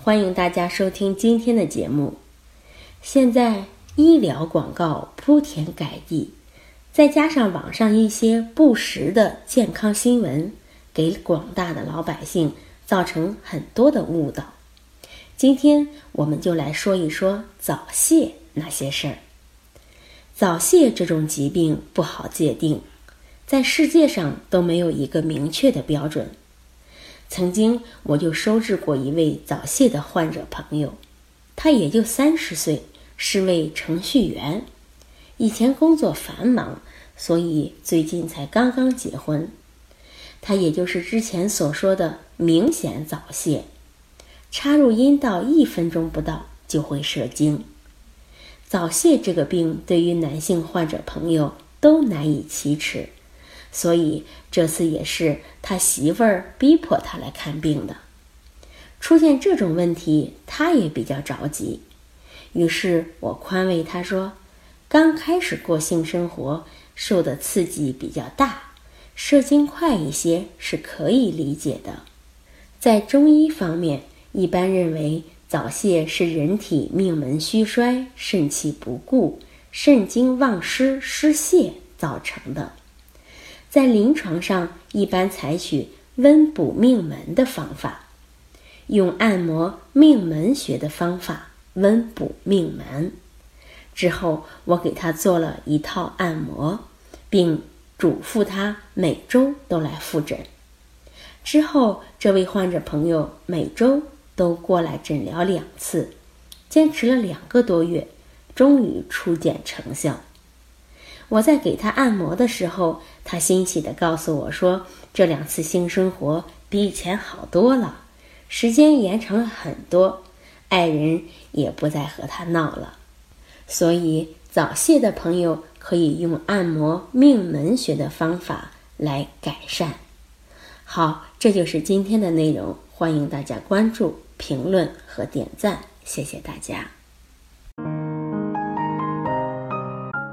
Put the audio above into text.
欢迎大家收听今天的节目。现在医疗广告铺天盖地，再加上网上一些不实的健康新闻，给广大的老百姓造成很多的误导。今天我们就来说一说早泄那些事儿。早泄这种疾病不好界定，在世界上都没有一个明确的标准。曾经我就收治过一位早泄的患者朋友，他也就三十岁，是位程序员，以前工作繁忙，所以最近才刚刚结婚。他也就是之前所说的明显早泄，插入阴道一分钟不到就会射精。早泄这个病对于男性患者朋友都难以启齿。所以这次也是他媳妇儿逼迫他来看病的。出现这种问题，他也比较着急。于是我宽慰他说：“刚开始过性生活，受的刺激比较大，射精快一些是可以理解的。在中医方面，一般认为早泄是人体命门虚衰、肾气不固、肾精旺湿失泄造成的。”在临床上，一般采取温补命门的方法，用按摩命门穴的方法温补命门。之后，我给他做了一套按摩，并嘱咐他每周都来复诊。之后，这位患者朋友每周都过来诊疗两次，坚持了两个多月，终于初见成效。我在给他按摩的时候，他欣喜地告诉我说：“这两次性生活比以前好多了，时间延长了很多，爱人也不再和他闹了。”所以早泄的朋友可以用按摩命门穴的方法来改善。好，这就是今天的内容，欢迎大家关注、评论和点赞，谢谢大家。